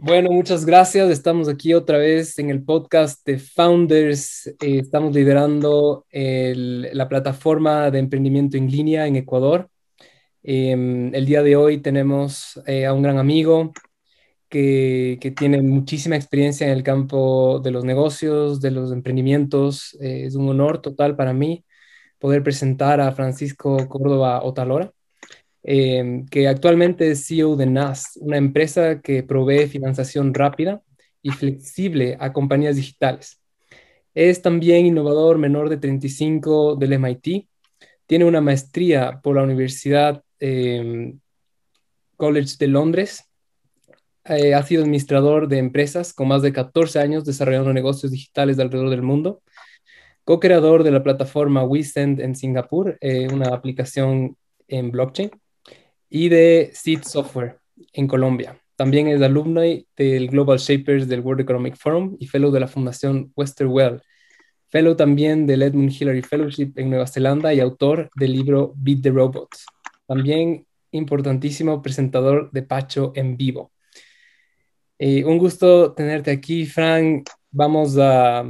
Bueno, muchas gracias. Estamos aquí otra vez en el podcast de Founders. Eh, estamos liderando la plataforma de emprendimiento en línea en Ecuador. Em, el día de hoy tenemos eh, a un gran amigo que, tiene muchísima experiencia en el campo de los negocios, de los emprendimientos. Eh, es un honor total para mí poder presentar a Francisco Córdoba Otalora. Em, que actualmente es CEO de NAS, una empresa que provee financiación rápida y flexible a compañías digitales. Es también innovador menor de 35 del MIT. Tiene una maestría por la Universidad em, College de Londres. Eh, ha sido administrador de empresas con más de 14 años desarrollando negocios digitales alrededor del mundo. Co-creador de la plataforma WeSend en Singapur, eh, una aplicación en blockchain y de Seed Software en Colombia. También es alumni del Global Shapers del World Economic Forum y fellow de la Fundación Westerwell. Fellow también del Edmund Hillary Fellowship en Nueva Zelanda y autor del libro Beat the Robots. También importantísimo presentador de Pacho en vivo. Eh, un gusto tenerte aquí, Frank. Vamos a,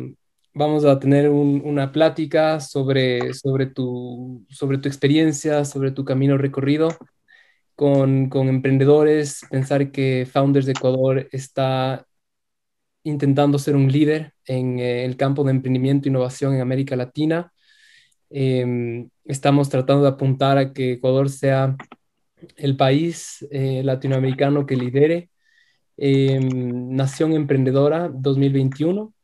vamos a tener una plática sobre, sobre, tu, sobre tu experiencia, sobre tu camino recorrido con, con emprendedores, pensar que Founders de Ecuador está intentando ser un líder en eh, el campo de emprendimiento e innovación en América Latina. Em, estamos tratando de apuntar a que Ecuador sea el país eh, latinoamericano que lidere em, Nación Emprendedora 2021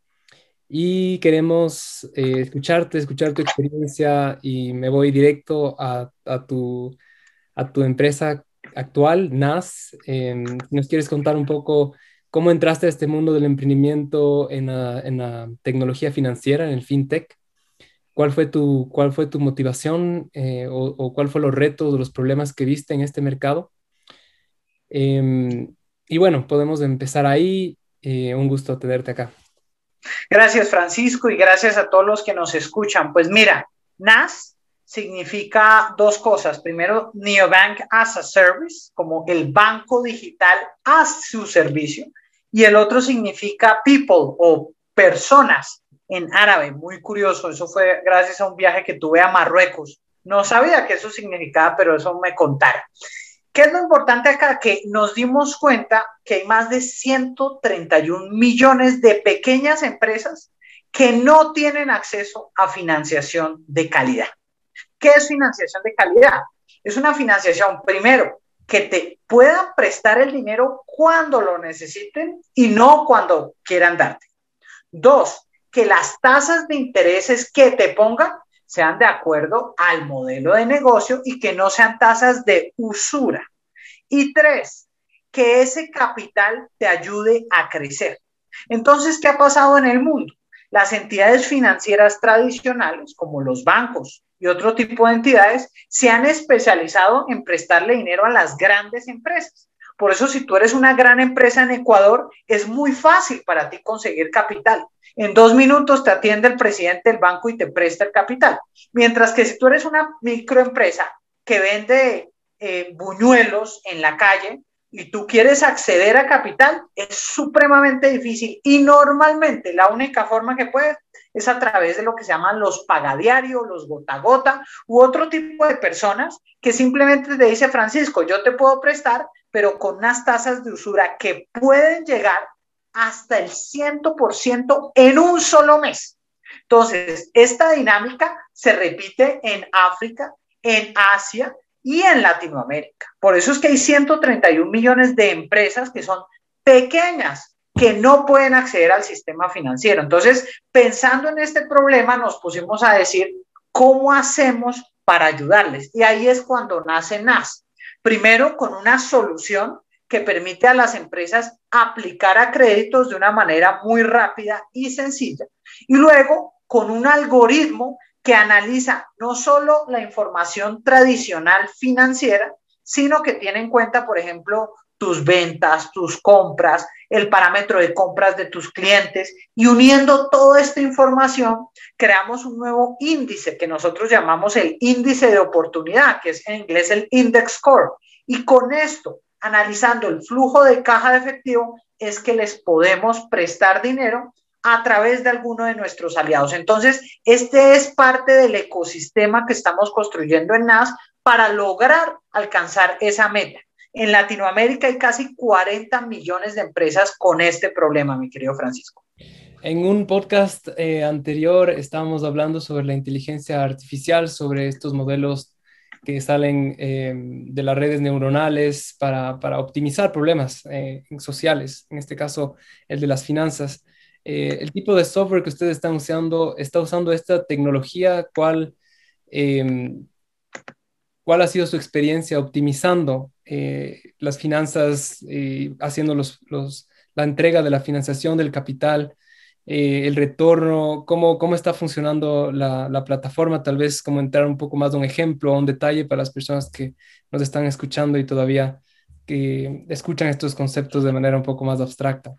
y queremos eh, escucharte, escuchar tu experiencia y me voy directo a, a tu a tu empresa actual, NAS. Em, ¿Nos quieres contar un poco cómo entraste a este mundo del emprendimiento en la, tecnología financiera, en el fintech? ¿Cuál fue tu, cuál fue tu motivación eh, o, cuál fue los retos o los problemas que viste en este mercado? Em, y bueno, podemos empezar ahí. Eh, un gusto tenerte acá. Gracias, Francisco, y gracias a todos los que nos escuchan. Pues mira, NAS significa dos cosas. Primero, Neobank as a Service, como el banco digital a su servicio. Y el otro significa people o personas en árabe. Muy curioso. Eso fue gracias a un viaje que tuve a Marruecos. No sabía qué eso significaba, pero eso me contaron. ¿Qué es lo importante acá? Que nos dimos cuenta que hay más de 131 millones de pequeñas empresas que no tienen acceso a financiación de calidad. ¿Qué es financiación de calidad? Es una financiación, primero, que te puedan prestar el dinero cuando lo necesiten y no cuando quieran darte. Dos, que las tasas de intereses que te pongan sean de acuerdo al modelo de negocio y que no sean tasas de usura. Y tres, que ese capital te ayude a crecer. Entonces, ¿qué ha pasado en el mundo? Las entidades financieras tradicionales, como los bancos, y otro tipo de entidades se han especializado en prestarle dinero a las grandes empresas. Por eso, si tú eres una gran empresa en Ecuador, es muy fácil para ti conseguir capital. En dos minutos te atiende el presidente del banco y te presta el capital. Mientras que si tú eres una microempresa que vende eh, buñuelos en la calle y tú quieres acceder a capital, es supremamente difícil. Y normalmente la única forma que puedes es a través de lo que se llaman los pagadiarios, los gota gota u otro tipo de personas que simplemente te dice, Francisco, yo te puedo prestar, pero con unas tasas de usura que pueden llegar hasta el 100% en un solo mes. Entonces, esta dinámica se repite en África, en Asia y en Latinoamérica. Por eso es que hay 131 millones de empresas que son pequeñas, que no pueden acceder al sistema financiero. Entonces, pensando en este problema, nos pusimos a decir, ¿cómo hacemos para ayudarles? Y ahí es cuando nace NAS. Primero, con una solución que permite a las empresas aplicar a créditos de una manera muy rápida y sencilla. Y luego, con un algoritmo que analiza no solo la información tradicional financiera, sino que tiene en cuenta, por ejemplo, tus ventas, tus compras, el parámetro de compras de tus clientes y uniendo toda esta información, creamos un nuevo índice que nosotros llamamos el índice de oportunidad, que es en inglés el index score. Y con esto, analizando el flujo de caja de efectivo, es que les podemos prestar dinero a través de alguno de nuestros aliados. Entonces, este es parte del ecosistema que estamos construyendo en NAS para lograr alcanzar esa meta. En Latinoamérica hay casi 40 millones de empresas con este problema, mi querido Francisco. En un podcast eh, anterior estábamos hablando sobre la inteligencia artificial, sobre estos modelos que salen eh, de las redes neuronales para, optimizar problemas eh, sociales, en este caso el de las finanzas. el tipo de software que ustedes están usando, está usando esta tecnología, ¿cuál, em, ¿cuál ha sido su experiencia optimizando las finanzas, haciendo los, la entrega de la financiación del capital? Eh, el retorno, cómo, cómo está funcionando la, la, plataforma, tal vez como entrar un poco más de un ejemplo o un detalle para las personas que nos están escuchando y todavía que escuchan estos conceptos de manera un poco más abstracta.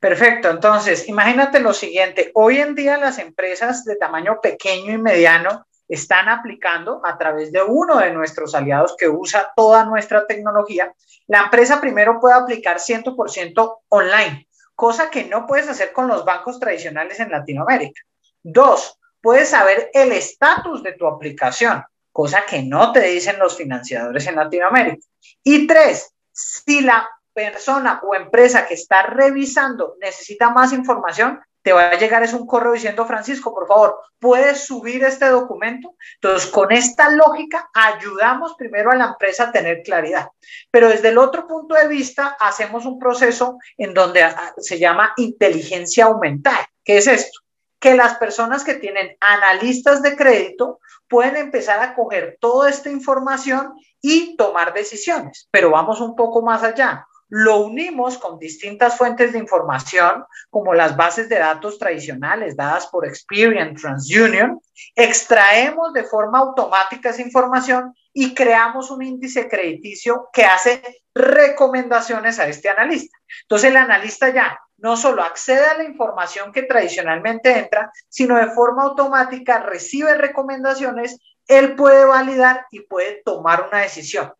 Perfecto, entonces imagínate lo siguiente, hoy en día las empresas de tamaño pequeño y mediano están aplicando a través de uno de nuestros aliados que usa toda nuestra tecnología. La empresa primero puede aplicar 100% online cosa que no puedes hacer con los bancos tradicionales en Latinoamérica. Dos, puedes saber el estatus de tu aplicación, cosa que no te dicen los financiadores en Latinoamérica. Y tres, si la persona o empresa que está revisando necesita más información, te va a llegar es un correo diciendo, Francisco, por favor, ¿puedes subir este documento? Entonces, con esta lógica, ayudamos primero a la empresa a tener claridad. Pero desde el otro punto de vista, hacemos un proceso en donde ah, se llama inteligencia aumentada. ¿Qué es esto? Que las personas que tienen analistas de crédito pueden empezar a coger toda esta información y tomar decisiones. Pero vamos un poco más allá lo unimos con distintas fuentes de información, como las bases de datos tradicionales dadas por Experian, TransUnion, extraemos de forma automática esa información y creamos un índice crediticio que hace recomendaciones a este analista. Entonces el analista ya no solo accede a la información que tradicionalmente entra, sino de forma automática recibe recomendaciones, él puede validar y puede tomar una decisión.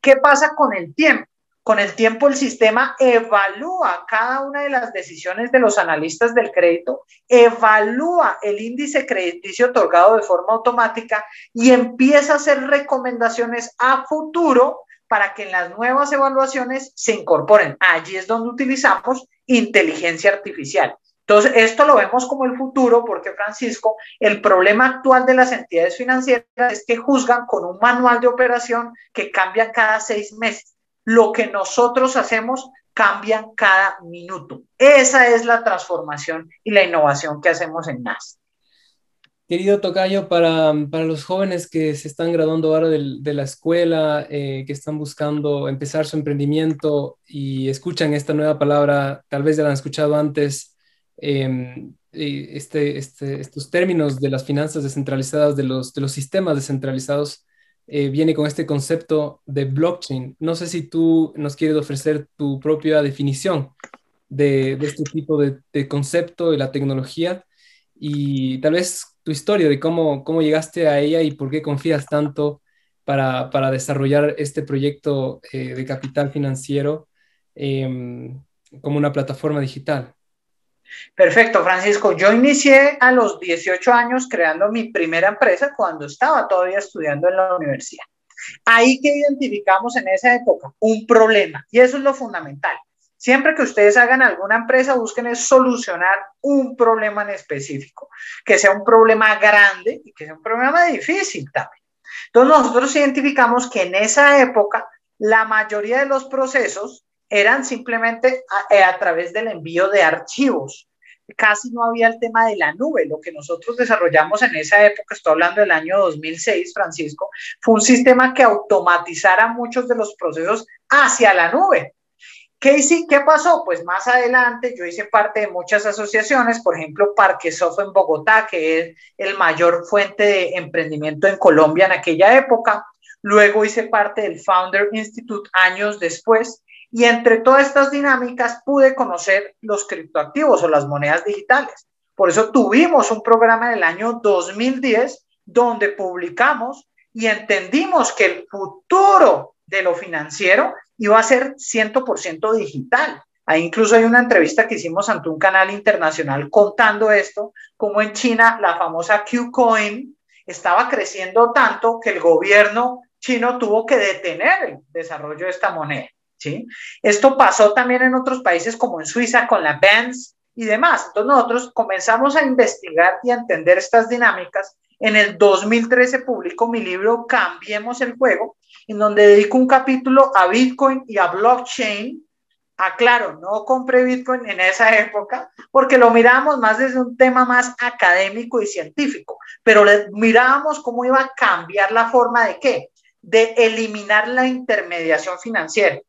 ¿Qué pasa con el tiempo? Con el tiempo, el sistema evalúa cada una de las decisiones de los analistas del crédito, evalúa el índice crediticio otorgado de forma automática y empieza a hacer recomendaciones a futuro para que en las nuevas evaluaciones se incorporen. Allí es donde utilizamos inteligencia artificial. Entonces, esto lo vemos como el futuro porque, Francisco, el problema actual de las entidades financieras es que juzgan con un manual de operación que cambia cada seis meses lo que nosotros hacemos cambia cada minuto. Esa es la transformación y la innovación que hacemos en NAS. Querido Tocayo, para, los jóvenes que se están graduando ahora de, la escuela, eh, que están buscando empezar su emprendimiento y escuchan esta nueva palabra, tal vez ya la han escuchado antes, em, este, este, estos términos de las finanzas descentralizadas, de los, de los sistemas descentralizados, eh, viene con este concepto de blockchain. No sé si tú nos quieres ofrecer tu propia definición de, este tipo de, concepto de la tecnología y tal vez tu historia de cómo, cómo llegaste a ella y por qué confías tanto para, desarrollar este proyecto eh, de capital financiero em, como una plataforma digital. Perfecto, Francisco. Yo inicié a los 18 años creando mi primera empresa cuando estaba todavía estudiando en la universidad. Ahí que identificamos en esa época un problema y eso es lo fundamental. Siempre que ustedes hagan alguna empresa, busquen solucionar un problema en específico, que sea un problema grande y que sea un problema difícil también. Entonces nosotros identificamos que en esa época la mayoría de los procesos eran simplemente eh, a, través del envío de archivos. Casi no había el tema de la nube. Lo que nosotros desarrollamos en esa época, estoy hablando del año 2006, Francisco, fue un sistema que automatizara muchos de los procesos hacia la nube. ¿Qué, ¿Qué pasó? Pues más adelante yo hice parte de muchas asociaciones, por ejemplo, Parquesoft en Bogotá, que es el mayor fuente de emprendimiento en Colombia en aquella época. Luego hice parte del Founder Institute años después y entre todas estas dinámicas pude conocer los criptoactivos o las monedas digitales. Por eso tuvimos un programa en el año 2010 donde publicamos y entendimos que el futuro de lo financiero iba a ser 100% digital. Ahí incluso hay una entrevista que hicimos ante un canal internacional contando esto, como en China la famosa Qcoin estaba creciendo tanto que el gobierno chino tuvo que detener el desarrollo de esta moneda. ¿Sí? Esto pasó también en otros países como en Suiza con la Benz y demás. Entonces nosotros comenzamos a investigar y a entender estas dinámicas. En el 2013 publicó mi libro Cambiemos el juego, en donde dedico un capítulo a Bitcoin y a blockchain. Aclaro, no compré Bitcoin en esa época porque lo mirábamos más desde un tema más académico y científico, pero mirábamos cómo iba a cambiar la forma de qué, de eliminar la intermediación financiera.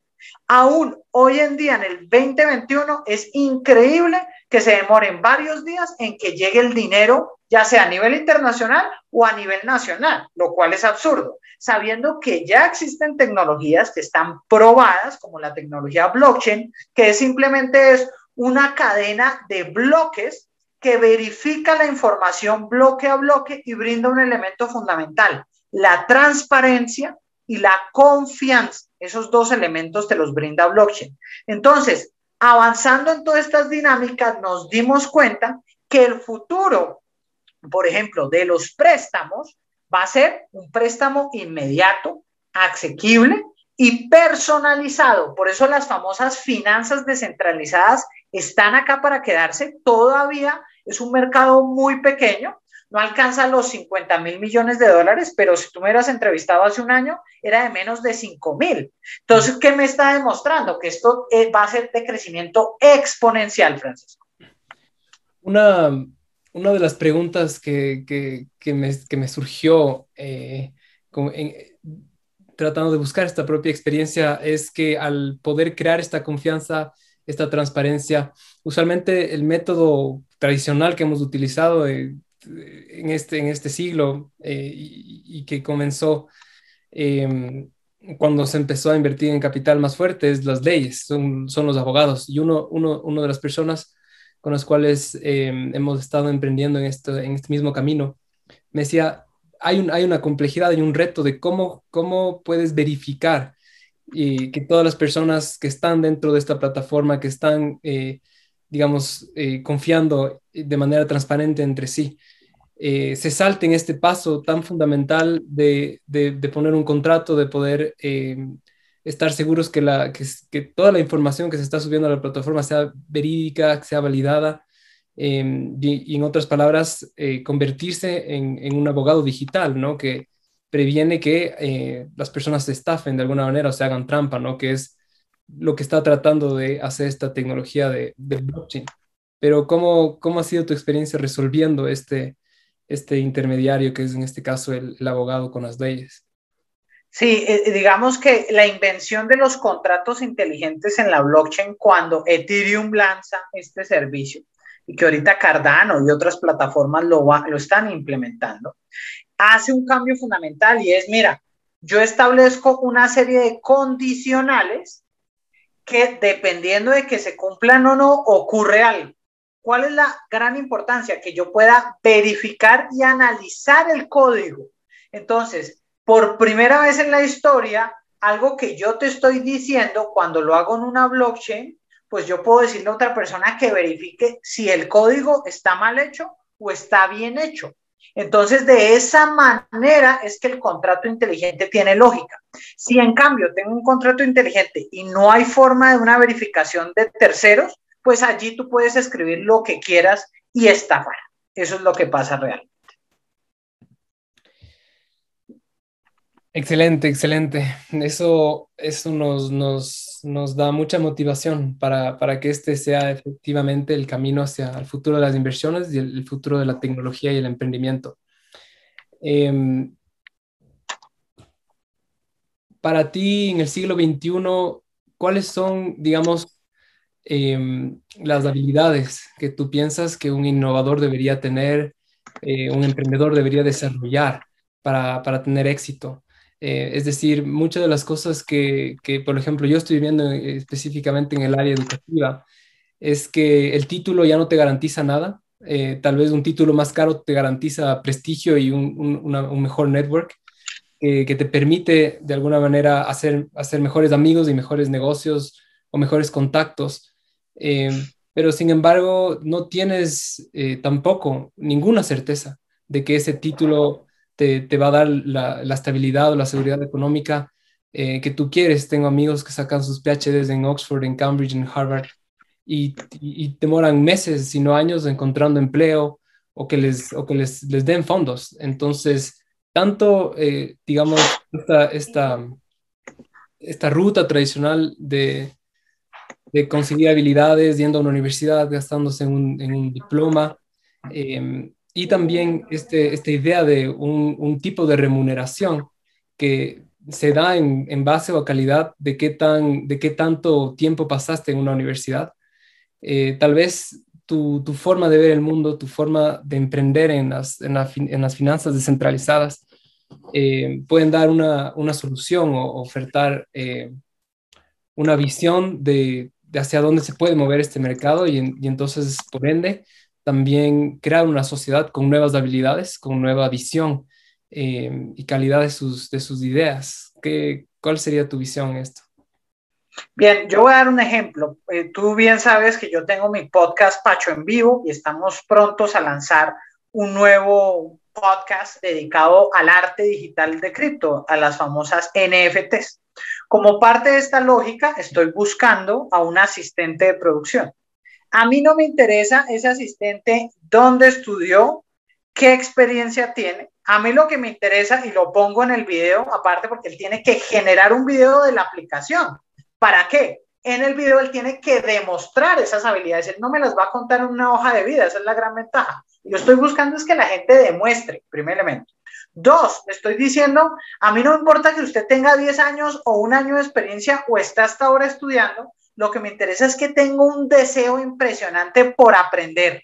Aún hoy en día, en el 2021, es increíble que se demoren varios días en que llegue el dinero, ya sea a nivel internacional o a nivel nacional, lo cual es absurdo, sabiendo que ya existen tecnologías que están probadas, como la tecnología blockchain, que simplemente es una cadena de bloques que verifica la información bloque a bloque y brinda un elemento fundamental, la transparencia y la confianza. Esos dos elementos te los brinda blockchain. Entonces, avanzando en todas estas dinámicas, nos dimos cuenta que el futuro, por ejemplo, de los préstamos va a ser un préstamo inmediato, asequible y personalizado. Por eso las famosas finanzas descentralizadas están acá para quedarse. Todavía es un mercado muy pequeño, no alcanza los 50 mil millones de dólares, pero si tú me hubieras entrevistado hace un año, era de menos de 5 mil. Entonces, ¿qué me está demostrando? Que esto eh, va a ser de crecimiento exponencial, Francisco. Una, una de las preguntas que, que, me, surgió eh, tratando de buscar esta propia experiencia es que al poder crear esta confianza, esta transparencia, usualmente el método tradicional que hemos utilizado eh, en este, en este siglo eh, y, que comenzó em, cuando se empezó a invertir en capital más fuerte es las leyes, son, son los abogados. Y uno, uno, uno de las personas con las cuales em, hemos estado emprendiendo en, esto, en este mismo camino, me decía, hay, un, hay una complejidad y un reto de cómo, cómo puedes verificar y que todas las personas que están dentro de esta plataforma, que están, eh, digamos, eh, confiando de manera transparente entre sí, eh, se salte en este paso tan fundamental de, poner un contrato, de poder eh, estar seguros que, la, que, toda la información que se está subiendo a la plataforma sea verídica, sea validada, em, y, en otras palabras, eh, convertirse en, un abogado digital, ¿no? Que previene que las personas se estafen de alguna manera o se hagan trampa, ¿no? Que es lo que está tratando de hacer esta tecnología de, blockchain. Pero ¿cómo, ¿cómo ha sido tu experiencia resolviendo este, este intermediario que es en este caso el, abogado con las leyes. Sí, eh, digamos que la invención de los contratos inteligentes en la blockchain cuando Ethereum lanza este servicio y que ahorita Cardano y otras plataformas lo, lo están implementando, hace un cambio fundamental y es, mira, yo establezco una serie de condicionales que dependiendo de que se cumplan o no, ocurre algo. ¿Cuál es la gran importancia? Que yo pueda verificar y analizar el código. Entonces, por primera vez en la historia, algo que yo te estoy diciendo, cuando lo hago en una blockchain, pues yo puedo decirle a otra persona que verifique si el código está mal hecho o está bien hecho. Entonces, de esa manera es que el contrato inteligente tiene lógica. Si en cambio tengo un contrato inteligente y no hay forma de una verificación de terceros, pues allí tú puedes escribir lo que quieras y estafar. Eso es lo que pasa realmente. Excelente, excelente. Eso, eso nos, nos, da mucha motivación para, que este sea efectivamente el camino hacia el futuro de las inversiones y el, futuro de la tecnología y el emprendimiento. Em, para ti, en el siglo XXI, ¿cuáles son, digamos, Em, las habilidades que tú piensas que un innovador debería tener, eh, un emprendedor debería desarrollar para, para tener éxito. Eh, es decir, muchas de las cosas que, que, por ejemplo, yo estoy viendo específicamente en el área educativa, es que el título ya no te garantiza nada. Eh, tal vez un título más caro te garantiza prestigio y un, un, mejor network que te permite de alguna manera hacer, hacer mejores amigos y mejores negocios o mejores contactos eh, pero sin embargo no tienes eh, tampoco ninguna certeza de que ese título te, te va a dar la, la, estabilidad o la seguridad económica eh, que tú quieres. Tengo amigos que sacan sus PhDs en Oxford, en Cambridge, en Harvard y, y, demoran meses, si no años, encontrando empleo o que les, o que les, les den fondos. Entonces, tanto, eh, digamos, esta, esta, esta ruta tradicional de, de conseguir habilidades yendo a una universidad, gastándose un, en un diploma, eh, y también este, esta idea de un, un, tipo de remuneración que se da en, en, base o a calidad de qué, tan, de qué tanto tiempo pasaste en una universidad. Eh, tal vez tu, tu, forma de ver el mundo, tu forma de emprender en las, en, la, en las finanzas descentralizadas, eh, pueden dar una, una, solución o ofertar eh, una visión de, de, hacia dónde se puede mover este mercado y, entonces, por ende, también crear una sociedad con nuevas habilidades, con nueva visión eh, y calidad de sus, de sus ideas. ¿Qué, ¿Cuál sería tu visión en esto? Bien, yo voy a dar un ejemplo. Eh, tú bien sabes que yo tengo mi podcast Pacho en Vivo y estamos prontos a lanzar un nuevo podcast dedicado al arte digital de cripto, a las famosas NFTs. Como parte de esta lógica, estoy buscando a un asistente de producción. A mí no me interesa ese asistente dónde estudió, qué experiencia tiene. A mí lo que me interesa, y lo pongo en el video, aparte porque él tiene que generar un video de la aplicación. ¿Para qué? En el video él tiene que demostrar esas habilidades. Él no me las va a contar en una hoja de vida, esa es la gran ventaja. Yo estoy buscando es que la gente demuestre, primer elemento. Dos, estoy diciendo, a mí no importa que usted tenga 10 años o un año de experiencia o está hasta ahora estudiando, lo que me interesa es que tengo un deseo impresionante por aprender.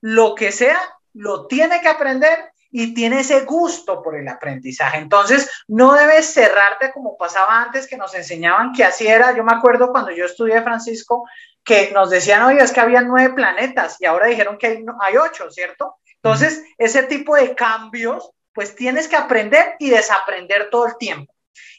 Lo que sea, lo tiene que aprender y tiene ese gusto por el aprendizaje. Entonces, no debes cerrarte como pasaba antes, que nos enseñaban que así era. Yo me acuerdo cuando yo estudié Francisco, que nos decían, oye, es que había nueve planetas y ahora dijeron que hay, hay ocho, ¿cierto? Entonces, ese tipo de cambios, pues tienes que aprender y desaprender todo el tiempo.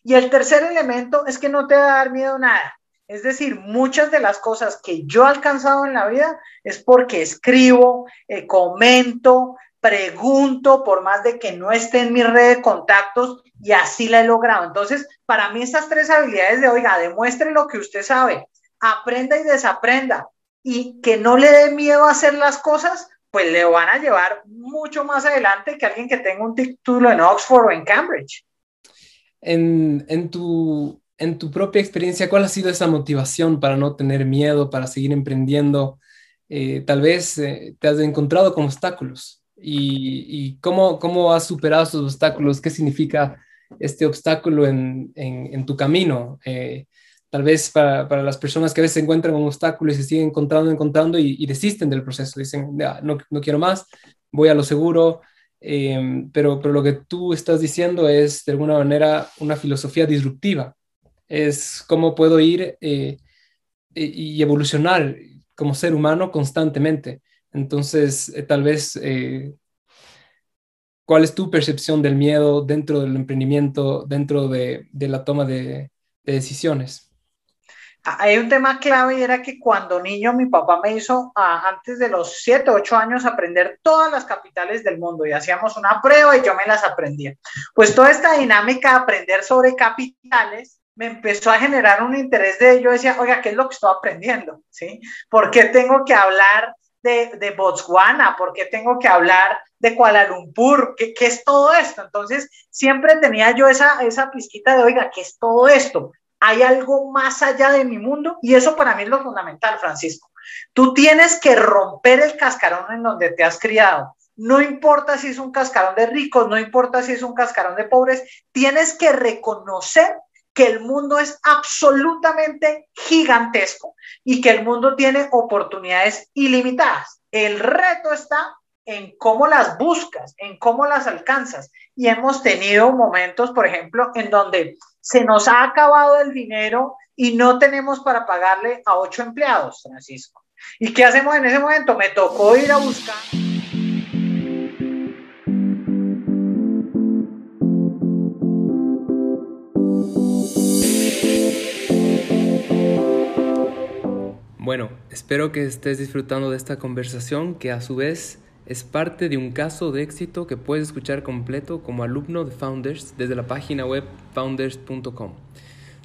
Y el tercer elemento es que no te va a dar miedo nada. Es decir, muchas de las cosas que yo he alcanzado en la vida es porque escribo, eh, comento, pregunto, por más de que no esté en mi red de contactos, y así la he logrado. Entonces, para mí estas tres habilidades de, oiga, demuestre lo que usted sabe, aprenda y desaprenda, y que no le dé miedo a hacer las cosas, pues le van a llevar mucho más adelante que alguien que tenga un título en Oxford o en Cambridge. En, en tu en tu propia experiencia, ¿cuál ha sido esa motivación para no tener miedo, para seguir emprendiendo? Eh, tal vez eh, te has encontrado con obstáculos y, y, cómo, cómo has superado esos obstáculos, qué significa este obstáculo en, en, tu camino. Eh, tal vez para, para, las personas que a veces se encuentran con obstáculos y se siguen encontrando, encontrando y, desisten del proceso, dicen, no, no quiero más, voy a lo seguro, eh, pero, pero lo que tú estás diciendo es de alguna manera una filosofía disruptiva es cómo puedo ir eh, y evolucionar como ser humano constantemente. Entonces, eh, tal vez, eh, ¿cuál es tu percepción del miedo dentro del emprendimiento, dentro de, de la toma de, decisiones? Hay un tema clave y era que cuando niño mi papá me hizo antes de los 7, 8 años aprender todas las capitales del mundo y hacíamos una prueba y yo me las aprendía. Pues toda esta dinámica de aprender sobre capitales me empezó a generar un interés de ello. Decía, oiga, ¿qué es lo que estoy aprendiendo? ¿Sí? ¿Por qué tengo que hablar de, de Botswana? ¿Por qué tengo que hablar de Kuala Lumpur? ¿Qué, ¿Qué, es todo esto? Entonces, siempre tenía yo esa, esa pizquita de, oiga, ¿qué es todo esto? Hay algo más allá de mi mundo y eso para mí es lo fundamental, Francisco. Tú tienes que romper el cascarón en donde te has criado. No importa si es un cascarón de ricos, no importa si es un cascarón de pobres, tienes que reconocer que el mundo es absolutamente gigantesco y que el mundo tiene oportunidades ilimitadas. El reto está en cómo las buscas, en cómo las alcanzas. Y hemos tenido momentos, por ejemplo, en donde se nos ha acabado el dinero y no tenemos para pagarle a ocho empleados, Francisco. ¿Y qué hacemos en ese momento? Me tocó ir a buscar. Bueno, Espero que estés disfrutando de esta conversación que a su vez es parte de un caso de éxito que puedes escuchar completo como alumno de Founders desde la página web founders.com.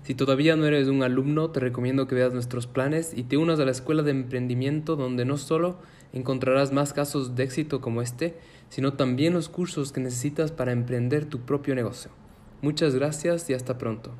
Si todavía no eres un alumno, te recomiendo que veas nuestros planes y te unas a la escuela de emprendimiento donde no solo encontrarás más casos de éxito como este, sino también los cursos que necesitas para emprender tu propio negocio. Muchas gracias y hasta pronto.